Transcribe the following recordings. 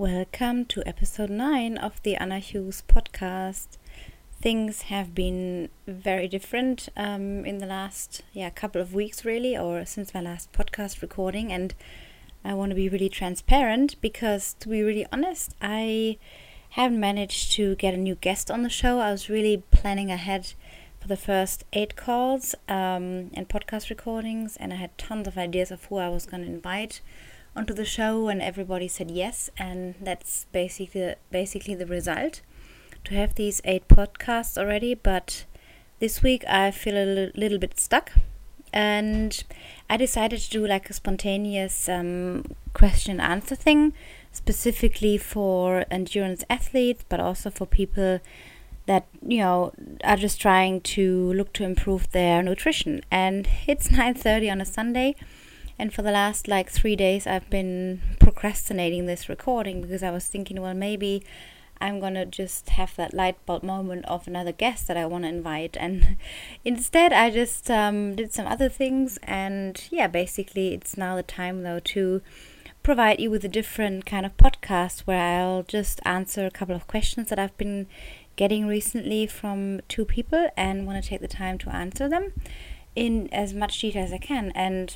Welcome to episode 9 of the Anna Hughes podcast. Things have been very different um, in the last yeah couple of weeks, really, or since my last podcast recording. And I want to be really transparent because, to be really honest, I haven't managed to get a new guest on the show. I was really planning ahead for the first eight calls um, and podcast recordings, and I had tons of ideas of who I was going to invite onto the show and everybody said yes and that's basically basically the result. To have these eight podcasts already but this week I feel a little bit stuck and I decided to do like a spontaneous um, question answer thing specifically for endurance athletes but also for people that you know are just trying to look to improve their nutrition. And it's 9:30 on a Sunday and for the last like three days, I've been procrastinating this recording because I was thinking, well, maybe I'm gonna just have that light bulb moment of another guest that I want to invite. And instead, I just um, did some other things. And yeah, basically, it's now the time though to provide you with a different kind of podcast where I'll just answer a couple of questions that I've been getting recently from two people and want to take the time to answer them in as much detail as I can. And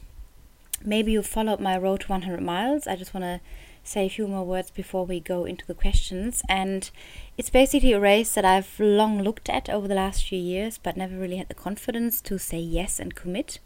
maybe you followed my road to 100 miles. I just want to say a few more words before we go into the questions. And it's basically a race that I've long looked at over the last few years, but never really had the confidence to say yes and commit.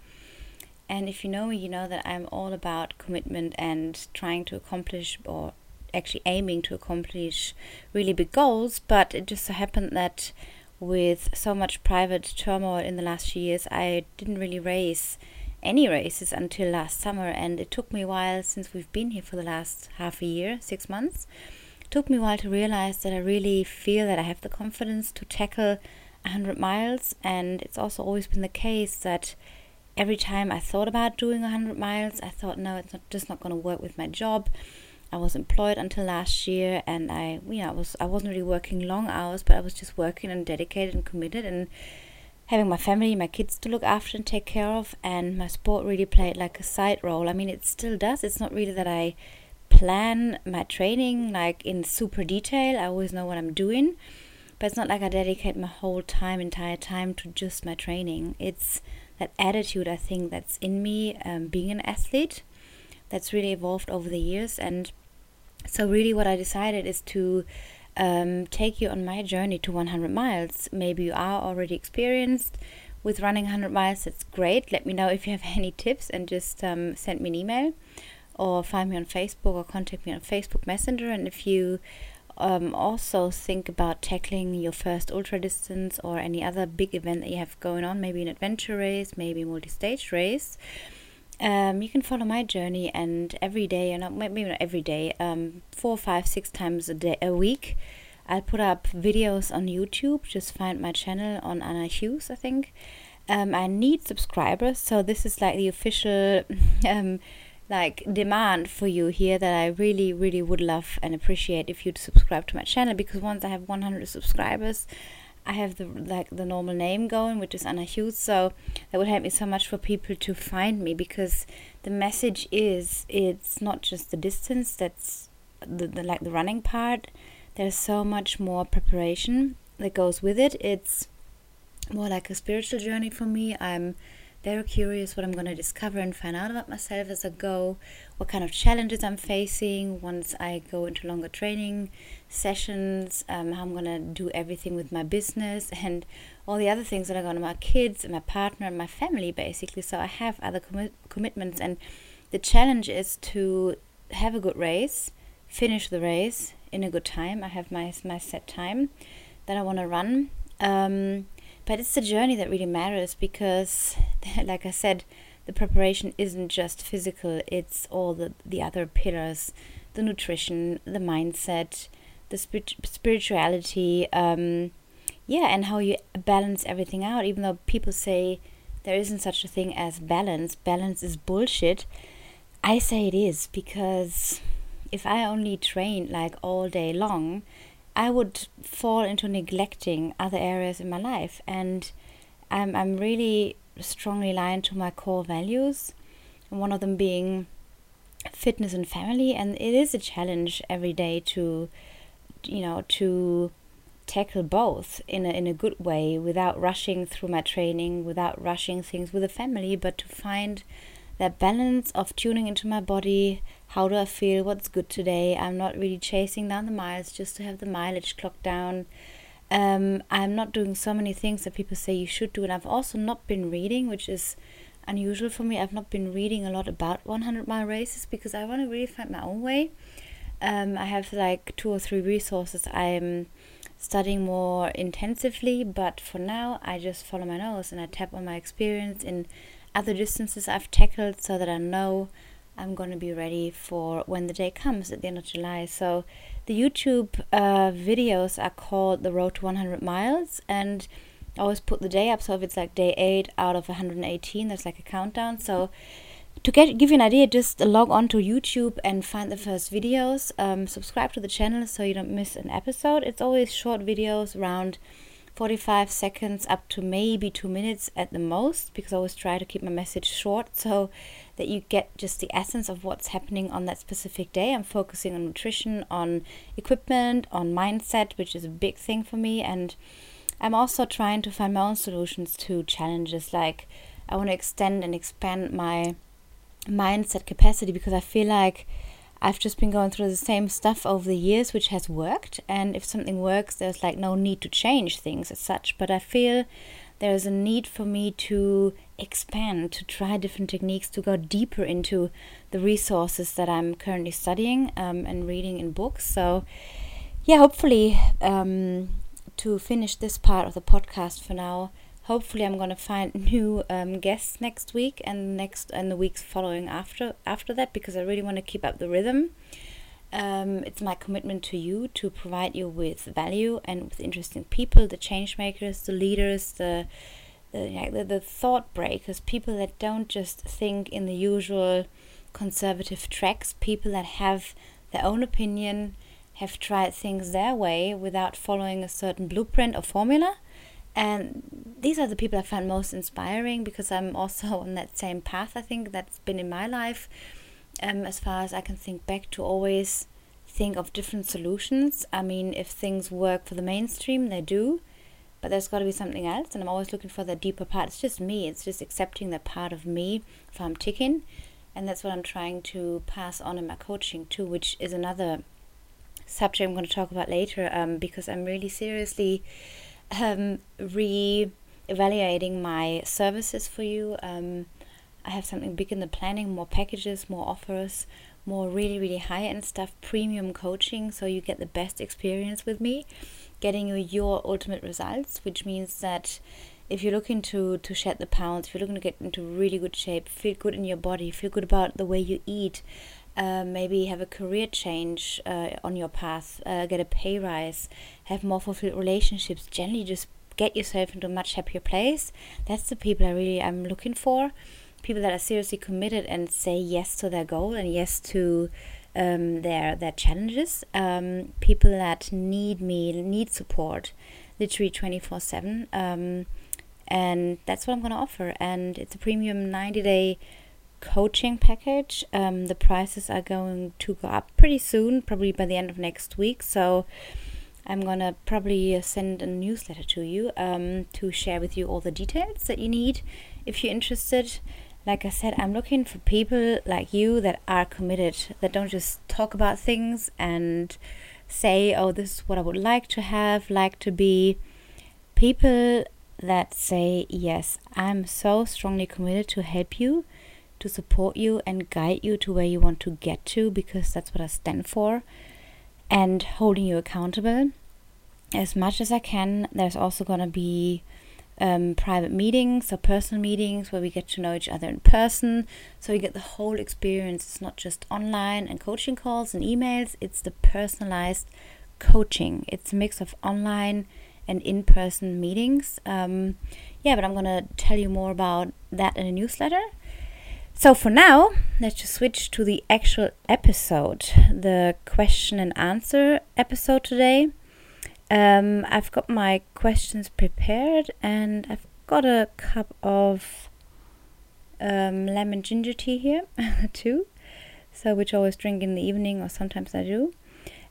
And if you know me, you know that I'm all about commitment and trying to accomplish or actually aiming to accomplish really big goals. But it just so happened that with so much private turmoil in the last few years, I didn't really race any races until last summer, and it took me a while since we've been here for the last half a year, six months. It took me a while to realize that I really feel that I have the confidence to tackle 100 miles, and it's also always been the case that every time I thought about doing 100 miles, I thought, no, it's not, just not going to work with my job. I was employed until last year, and I, you know, I was I wasn't really working long hours, but I was just working and dedicated and committed, and having my family, my kids to look after and take care of, and my sport really played like a side role. I mean, it still does. It's not really that I plan my training like in super detail. I always know what I'm doing, but it's not like I dedicate my whole time, entire time to just my training. It's that attitude I think that's in me, um, being an athlete, that's really evolved over the years. And so, really, what I decided is to um, take you on my journey to 100 miles. Maybe you are already experienced with running 100 miles. That's great. Let me know if you have any tips and just um, send me an email or find me on Facebook or contact me on Facebook Messenger. And if you um, also think about tackling your first ultra distance or any other big event that you have going on, maybe an adventure race, maybe a multi stage race. Um, you can follow my journey, and every day, and maybe not every day, um, four, five, six times a day, a week, I'll put up videos on YouTube. Just find my channel on Anna Hughes, I think. Um, I need subscribers, so this is like the official, um, like demand for you here that I really, really would love and appreciate if you'd subscribe to my channel because once I have 100 subscribers, I have the like the normal name going, which is Anna Hughes. So that would help me so much for people to find me because the message is it's not just the distance that's the, the like the running part. There's so much more preparation that goes with it. It's more like a spiritual journey for me. I'm very curious what I'm going to discover and find out about myself as I go, what kind of challenges I'm facing once I go into longer training sessions, um, how I'm going to do everything with my business, and all the other things that are going to my kids and my partner and my family, basically. So I have other commi- commitments, and the challenge is to have a good race, finish the race in a good time. I have my, my set time that I want to run. Um, but it's the journey that really matters because, like I said, the preparation isn't just physical, it's all the, the other pillars the nutrition, the mindset, the spirit- spirituality, um, yeah, and how you balance everything out. Even though people say there isn't such a thing as balance, balance is bullshit. I say it is because if I only trained like all day long, I would fall into neglecting other areas in my life. And I'm, I'm really strongly aligned to my core values. One of them being fitness and family and it is a challenge every day to you know to tackle both in a, in a good way without rushing through my training without rushing things with the family but to find that balance of tuning into my body how do i feel what's good today i'm not really chasing down the miles just to have the mileage clocked down um, i'm not doing so many things that people say you should do and i've also not been reading which is unusual for me. I've not been reading a lot about 100 mile races because I want to really find my own way. Um, I have like two or three resources I'm studying more intensively, but for now I just follow my nose and I tap on my experience in other distances I've tackled so that I know I'm going to be ready for when the day comes at the end of July. So the YouTube uh, videos are called The Road to 100 Miles and I always put the day up. So if it's like day eight out of 118, there's like a countdown. So to get give you an idea, just log on to YouTube and find the first videos. Um, subscribe to the channel so you don't miss an episode. It's always short videos around 45 seconds up to maybe two minutes at the most because I always try to keep my message short so that you get just the essence of what's happening on that specific day. I'm focusing on nutrition, on equipment, on mindset, which is a big thing for me, and I'm also trying to find my own solutions to challenges. Like, I want to extend and expand my mindset capacity because I feel like I've just been going through the same stuff over the years, which has worked. And if something works, there's like no need to change things as such. But I feel there's a need for me to expand, to try different techniques, to go deeper into the resources that I'm currently studying um, and reading in books. So, yeah, hopefully, um, to finish this part of the podcast for now. Hopefully, I'm gonna find new um, guests next week and next and the weeks following after after that because I really want to keep up the rhythm. Um, it's my commitment to you to provide you with value and with interesting people, the change makers, the leaders, the the, the, the thought breakers, people that don't just think in the usual conservative tracks, people that have their own opinion, have tried things their way without following a certain blueprint or formula. And these are the people I find most inspiring because I'm also on that same path, I think, that's been in my life. Um, as far as I can think back to always think of different solutions. I mean, if things work for the mainstream, they do, but there's got to be something else. And I'm always looking for the deeper part. It's just me, it's just accepting that part of me if I'm ticking. And that's what I'm trying to pass on in my coaching too, which is another subject I'm going to talk about later um, because I'm really seriously um, re evaluating my services for you. Um, I have something big in the planning, more packages, more offers, more really, really high end stuff, premium coaching, so you get the best experience with me, getting you your ultimate results, which means that if you're looking to, to shed the pounds, if you're looking to get into really good shape, feel good in your body, feel good about the way you eat, uh, maybe have a career change uh, on your path, uh, get a pay rise, have more fulfilled relationships, generally just get yourself into a much happier place. That's the people I really am looking for. People that are seriously committed and say yes to their goal and yes to um, their their challenges. Um, people that need me, need support, literally twenty four seven. Um, and that's what I'm gonna offer. And it's a premium ninety day coaching package. Um, the prices are going to go up pretty soon, probably by the end of next week. So I'm gonna probably send a newsletter to you um, to share with you all the details that you need if you're interested. Like I said, I'm looking for people like you that are committed, that don't just talk about things and say, oh, this is what I would like to have, like to be. People that say, yes, I'm so strongly committed to help you to support you and guide you to where you want to get to because that's what I stand for and holding you accountable as much as I can. There's also going to be um, private meetings or personal meetings where we get to know each other in person. So you get the whole experience. It's not just online and coaching calls and emails, it's the personalized coaching. It's a mix of online and in person meetings. Um, yeah, but I'm going to tell you more about that in a newsletter. So for now, let's just switch to the actual episode, the question and answer episode today. Um, I've got my questions prepared and I've got a cup of um, lemon ginger tea here too. so which I always drink in the evening or sometimes I do.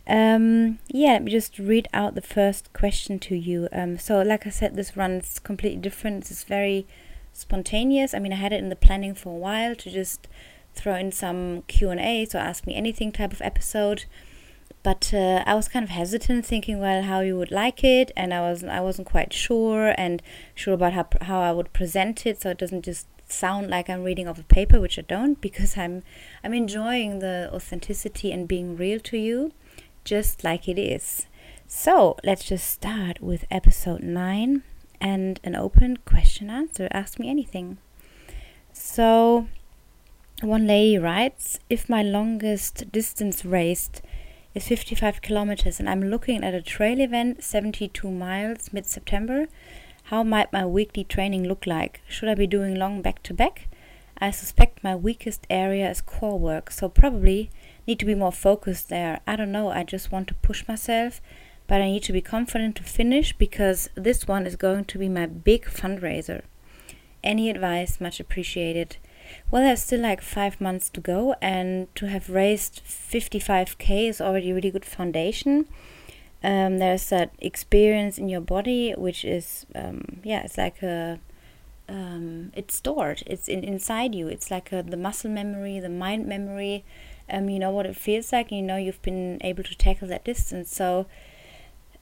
Um, yeah, let me just read out the first question to you. Um, so, like I said, this runs completely different. It's very spontaneous. I mean, I had it in the planning for a while to just throw in some Q and A, so ask me anything type of episode. But uh, I was kind of hesitant, thinking, well, how you would like it, and I wasn't, I wasn't quite sure and sure about how how I would present it, so it doesn't just sound like I'm reading off a paper, which I don't, because I'm I'm enjoying the authenticity and being real to you just like it is. So let's just start with episode 9 and an open question answer. Ask me anything. So, one lady writes If my longest distance raced is 55 kilometers and I'm looking at a trail event 72 miles mid September, how might my weekly training look like? Should I be doing long back to back? I suspect my weakest area is core work, so probably need to be more focused there. I don't know, I just want to push myself, but I need to be confident to finish because this one is going to be my big fundraiser. Any advice, much appreciated. Well, there's still like five months to go, and to have raised 55k is already a really good foundation. Um, there's that experience in your body, which is, um, yeah, it's like a, um, it's stored. It's in, inside you. It's like a, the muscle memory, the mind memory, um, you know what it feels like, you know you've been able to tackle that distance. So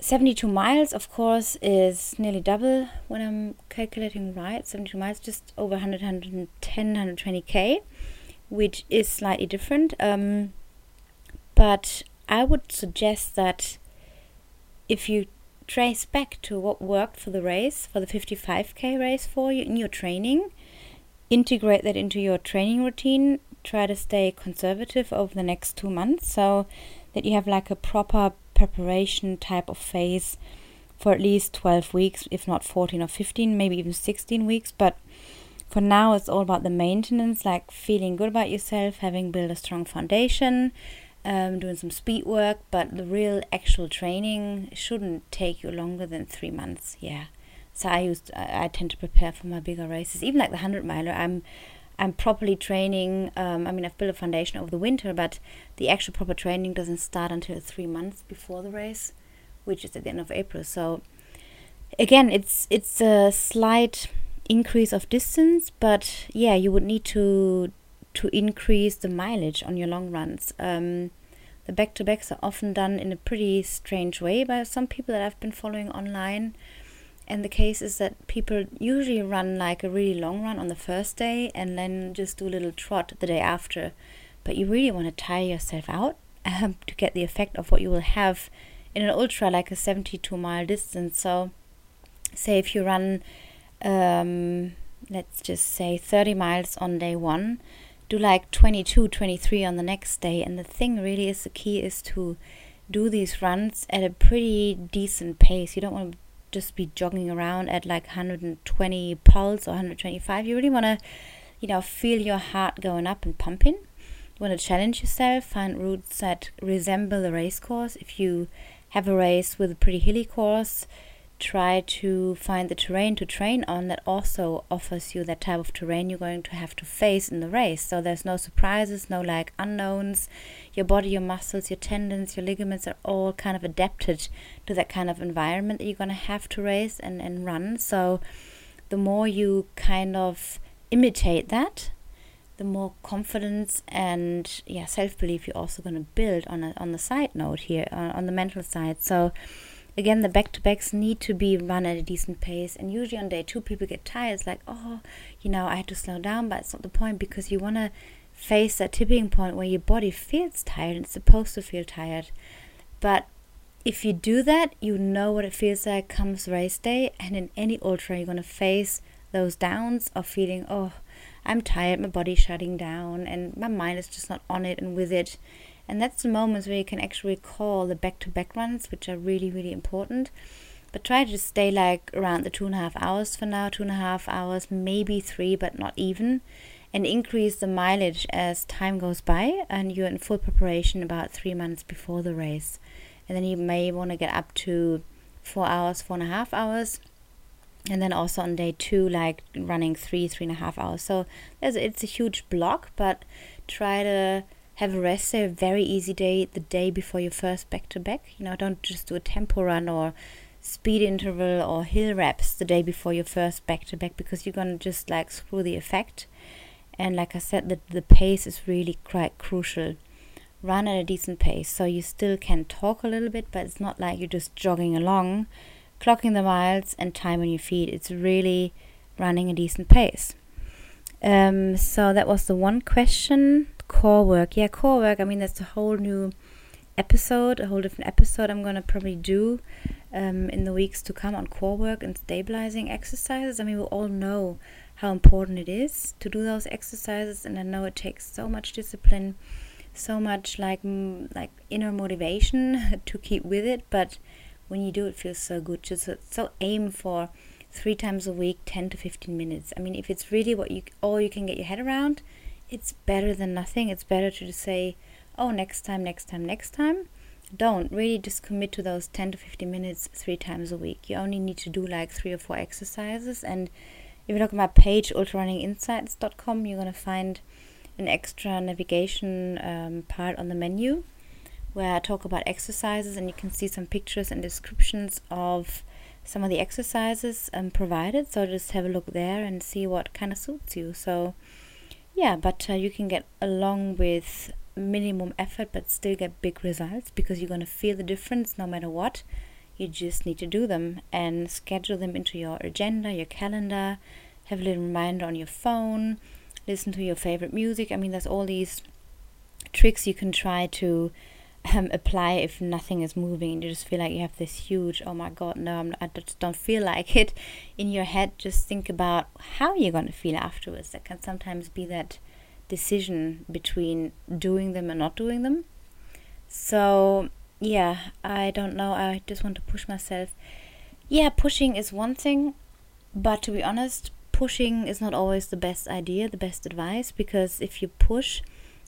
72 miles, of course, is nearly double when I'm calculating right. 72 miles, just over 100, 110, 120k, which is slightly different. Um, but I would suggest that if you trace back to what worked for the race, for the 55k race for you in your training, integrate that into your training routine, try to stay conservative over the next two months so that you have like a proper preparation type of phase for at least 12 weeks, if not 14 or 15, maybe even 16 weeks. But for now, it's all about the maintenance, like feeling good about yourself, having built a strong foundation, um, doing some speed work. But the real actual training shouldn't take you longer than three months. Yeah. So I used I, I tend to prepare for my bigger races, even like the hundred miler. I'm I'm properly training. Um, I mean, I've built a foundation over the winter, but the actual proper training doesn't start until three months before the race, which is at the end of April. So, again, it's it's a slight increase of distance, but yeah, you would need to to increase the mileage on your long runs. Um, the back to backs are often done in a pretty strange way by some people that I've been following online. And the case is that people usually run like a really long run on the first day and then just do a little trot the day after. But you really want to tire yourself out um, to get the effect of what you will have in an ultra, like a 72 mile distance. So, say if you run, um, let's just say 30 miles on day one, do like 22, 23 on the next day. And the thing really is the key is to do these runs at a pretty decent pace. You don't want to just be jogging around at like 120 pulse or 125. You really want to, you know, feel your heart going up and pumping. You want to challenge yourself, find routes that resemble a race course. If you have a race with a pretty hilly course, try to find the terrain to train on that also offers you that type of terrain you're going to have to face in the race. So there's no surprises, no like unknowns. Your body, your muscles, your tendons, your ligaments are all kind of adapted to that kind of environment that you're going to have to race and, and run. So the more you kind of imitate that, the more confidence and yeah self-belief you're also going to build on a, on the side note here on, on the mental side. So again the back to backs need to be run at a decent pace. And usually on day two people get tired. It's like oh you know i had to slow down. But it's not the point because you want to face that tipping point where your body feels tired. And it's supposed to feel tired. But if you do that you know what it feels like comes race day. And in any ultra you're going to face those downs of feeling oh i'm tired. My body's shutting down. And my mind is just not on it. And with it and that's the moments where you can actually call the back to back runs, which are really, really important. But try to stay like around the two and a half hours for now, two and a half hours, maybe three, but not even. And increase the mileage as time goes by, and you're in full preparation about three months before the race. And then you may want to get up to four hours, four and a half hours and then also on day two like running three three and a half hours so it's a huge block but try to have a rest day, a very easy day, the day before your first back to back. You know, don't just do a tempo run or speed interval or hill reps the day before your first back to back because you're gonna just like screw the effect. And like I said, the the pace is really quite crucial. Run at a decent pace, so you still can talk a little bit, but it's not like you're just jogging along, clocking the miles and time on your feet. It's really running a decent pace. Um, so that was the one question. Core work, yeah, core work. I mean, that's a whole new episode, a whole different episode. I'm gonna probably do um, in the weeks to come on core work and stabilizing exercises. I mean, we all know how important it is to do those exercises, and I know it takes so much discipline, so much like like inner motivation to keep with it. But when you do, it feels so good. Just so, so aim for three times a week, ten to fifteen minutes. I mean, if it's really what you all you can get your head around, it's better than nothing. It's better to just say, "Oh, next time, next time, next time." don't really just commit to those 10 to 15 minutes three times a week. You only need to do like three or four exercises. And if you look at my page, ultrarunninginsights.com, you're going to find an extra navigation um, part on the menu where I talk about exercises and you can see some pictures and descriptions of some of the exercises um, provided. So just have a look there and see what kind of suits you. So, yeah, but uh, you can get along with minimum effort but still get big results because you're going to feel the difference no matter what. You just need to do them and schedule them into your agenda, your calendar, have a little reminder on your phone, listen to your favorite music. I mean, there's all these tricks you can try to um, apply if nothing is moving and you just feel like you have this huge, oh my god, no, I'm, I just don't feel like it in your head. Just think about how you're going to feel afterwards. That can sometimes be that decision between doing them and not doing them. So, yeah, I don't know. I just want to push myself. Yeah, pushing is one thing, but to be honest, pushing is not always the best idea, the best advice because if you push,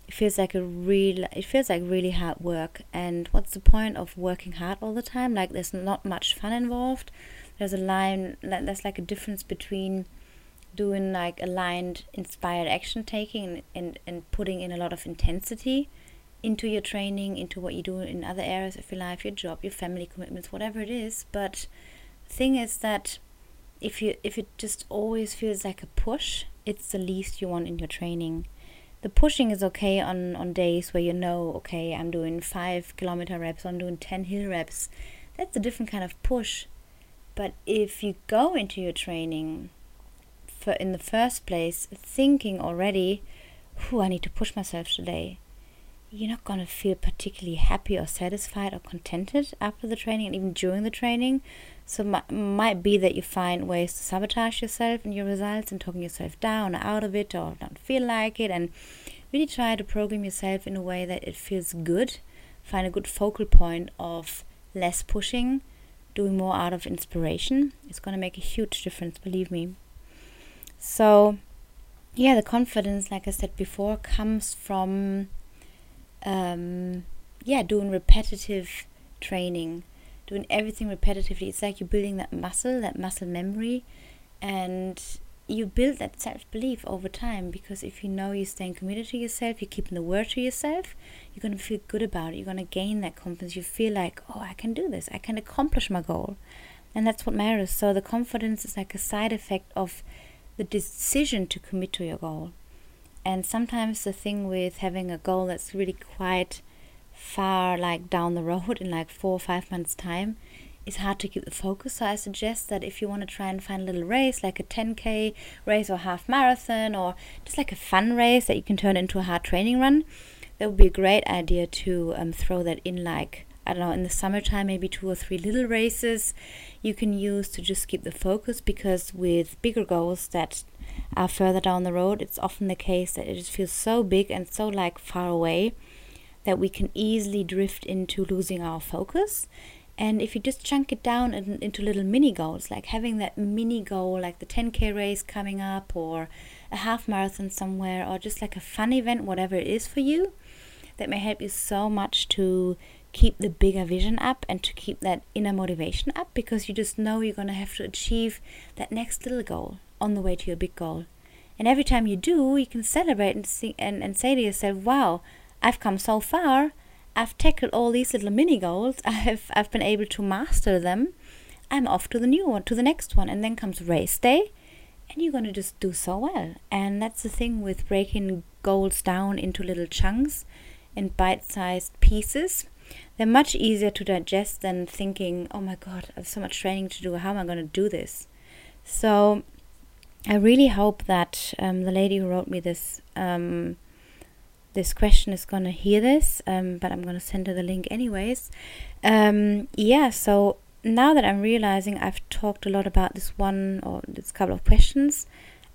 it feels like a real it feels like really hard work. And what's the point of working hard all the time? Like there's not much fun involved. There's a line there's like a difference between doing like aligned inspired action taking and, and, putting in a lot of intensity into your training into what you do in other areas of your life your job your family commitments whatever it is. But the thing is that if you if it just always feels like a push it's the least you want in your training the pushing is okay on on days where you know okay i'm doing five kilometer reps i'm doing 10 hill reps that's a different kind of push but if you go into your training for in the first place thinking already, who I need to push myself today, you're not going to feel particularly happy or satisfied or contented after the training and even during the training. So it might be that you find ways to sabotage yourself and your results and talking yourself down or out of it or don't feel like it and really try to program yourself in a way that it feels good. Find a good focal point of less pushing, doing more out of inspiration. It's going to make a huge difference, believe me. So, yeah, the confidence, like I said before, comes from, um, yeah, doing repetitive training, doing everything repetitively. It's like you're building that muscle, that muscle memory, and you build that self belief over time because if you know you're staying committed to yourself, you're keeping the word to yourself, you're going to feel good about it. You're going to gain that confidence. You feel like, oh, I can do this, I can accomplish my goal. And that's what matters. So the confidence is like a side effect of the decision to commit to your goal. And sometimes the thing with having a goal that's really quite far, like down the road in like four or five months' time, it's hard to keep the focus. So I suggest that if you want to try and find a little race, like a 10k race or half marathon, or just like a fun race that you can turn into a hard training run, that would be a great idea to um, throw that in like I don't know, in the summertime, maybe two or three little races you can use to just keep the focus because with bigger goals that are further down the road, it's often the case that it just feels so big and so like far away that we can easily drift into losing our focus. And if you just chunk it down in, into little mini goals, like having that mini goal, like the 10k race coming up, or a half marathon somewhere, or just like a fun event, whatever it is for you, that may help you so much to keep the bigger vision up and to keep that inner motivation up because you just know you're going to have to achieve that next little goal on the way to your big goal. And every time you do, you can celebrate and, see, and, and say to yourself, wow, I've come so far. I've tackled all these little mini goals. I've I've been able to master them. I'm off to the new one, to the next one, and then comes race day, and you're gonna just do so well. And that's the thing with breaking goals down into little chunks in bite-sized pieces. They're much easier to digest than thinking, "Oh my God, I have so much training to do. How am I gonna do this?" So I really hope that um, the lady who wrote me this um, this question is gonna hear this, um, but I'm gonna send her the link anyways. Um, yeah, so now that I'm realizing I've talked a lot about this one or this couple of questions,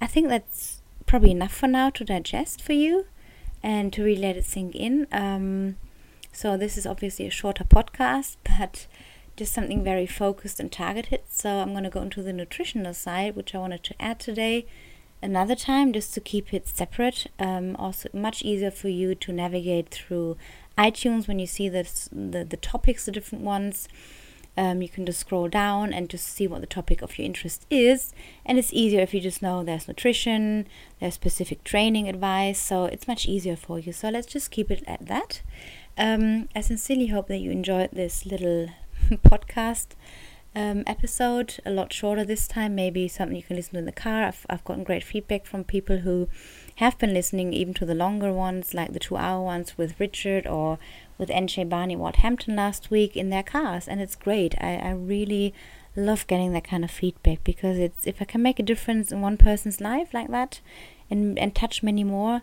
I think that's probably enough for now to digest for you and to really let it sink in. Um, so this is obviously a shorter podcast, but just something very focused and targeted. So I'm going to go into the nutritional side, which I wanted to add today another time just to keep it separate. Um, also, much easier for you to navigate through iTunes when you see this, the, the topics, the different ones. Um, you can just scroll down and just see what the topic of your interest is. And it's easier if you just know there's nutrition, there's specific training advice. So it's much easier for you. So let's just keep it at that. Um, I sincerely hope that you enjoyed this little podcast um, episode, a lot shorter this time, maybe something you can listen to in the car. I've, I've gotten great feedback from people who have been listening even to the longer ones, like the two hour ones with Richard or with NJ Barney Hampton last week in their cars. And it's great. I, I really love getting that kind of feedback because it's if I can make a difference in one person's life like that and, and touch many more,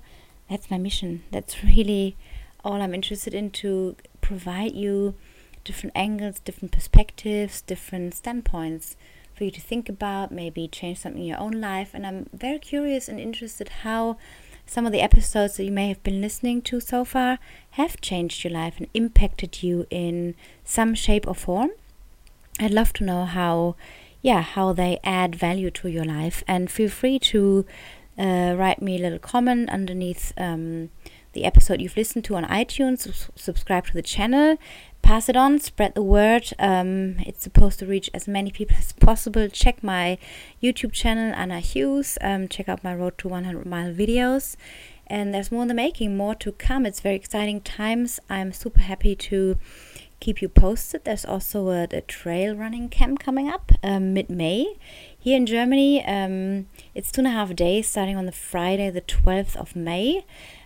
that's my mission. That's really all I'm interested in to provide you different angles, different perspectives, different standpoints for you to think about, maybe change something in your own life. And I'm very curious and interested how some of the episodes that you may have been listening to so far have changed your life and impacted you in some shape or form. I'd love to know how, yeah, how they add value to your life. And feel free to uh, write me a little comment underneath um, the episode you've listened to on iTunes. subscribe to the channel pass it on, spread the word. Um, it's supposed to reach as many people as possible. Check my YouTube channel, Anna Hughes. Um, check out my Road to 100 Mile videos. And there's more in the making, more to come. It's very exciting times. I'm super happy to keep you posted. There's also a, a trail running camp coming up um, mid May here in Germany. Um, it's two and a half days starting on the Friday, the 12th of May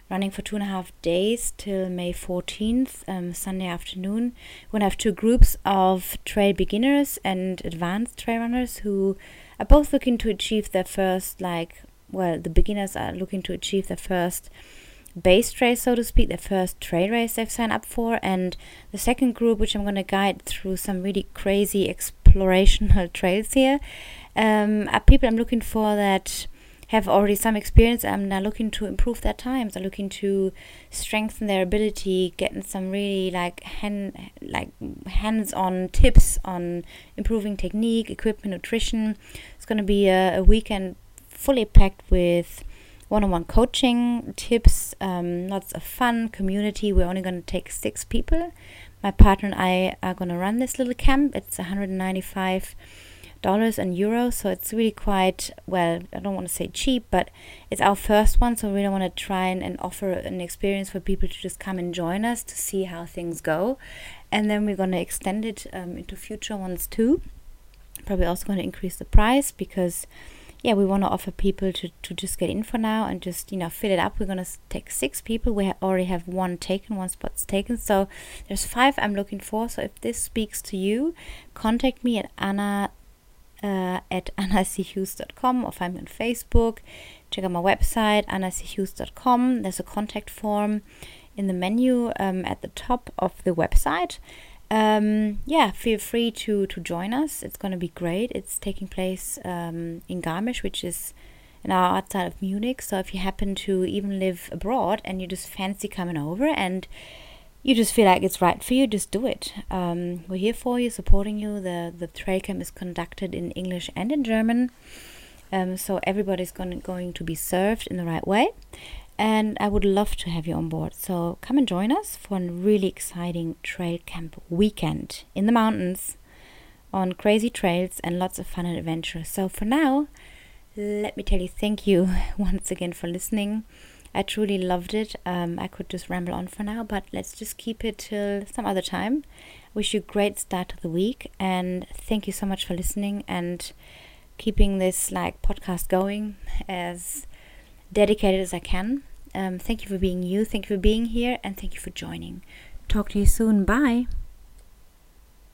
running for two and a half days till May 14th, um, Sunday afternoon. We're going to have two groups of trail beginners and advanced trail runners who are both looking to achieve their first, like, well, the beginners are looking to achieve their first base race, so to speak, their first trail race they've signed up for. And the second group, which I'm going to guide through some really crazy explorational trails here, um, are people I'm looking for that have already some experience and are looking to improve their times, are looking to strengthen their ability, getting some really like hand like hands-on tips on improving technique, equipment, nutrition. It's going to be a, a weekend fully packed with one-on-one coaching tips, um, lots of fun, community. We're only going to take six people. My partner and I are going to run this little camp. It's 195 dollars and euros so it's really quite well i don't want to say cheap but it's our first one so we really want to try and, and offer an experience for people to just come and join us to see how things go. And then we're going to extend it um, into future ones too. Probably also going to increase the price because yeah we want to offer people to, to just get in for now and just you know fill it up. We're going to take six people. We ha- already have one taken one spot's taken. So there's five i'm looking for. So if this speaks to you contact me at anna uh, at annachughes.com or find me on Facebook. Check out my website, annachughes.com. There's a contact form in the menu um, at the top of the website. Um, yeah, feel free to, to join us. It's going to be great. It's taking place um, in Garmisch, which is an outside of Munich. So if you happen to even live abroad and you just fancy coming over and you just feel like it's right for you, just do it. Um, we're here for you, supporting you. The the trail camp is conducted in English and in German, um, so everybody's going going to be served in the right way. And I would love to have you on board. So come and join us for a really exciting trail camp weekend in the mountains, on crazy trails and lots of fun and adventure. So for now, let me tell you thank you once again for listening. I truly loved it. Um, I could just ramble on for now, but let's just keep it till some other time. Wish you a great start to the week and thank you so much for listening and keeping this like podcast going as dedicated as I can. Um, thank you for being you. Thank you for being here and thank you for joining. Talk to you soon. Bye.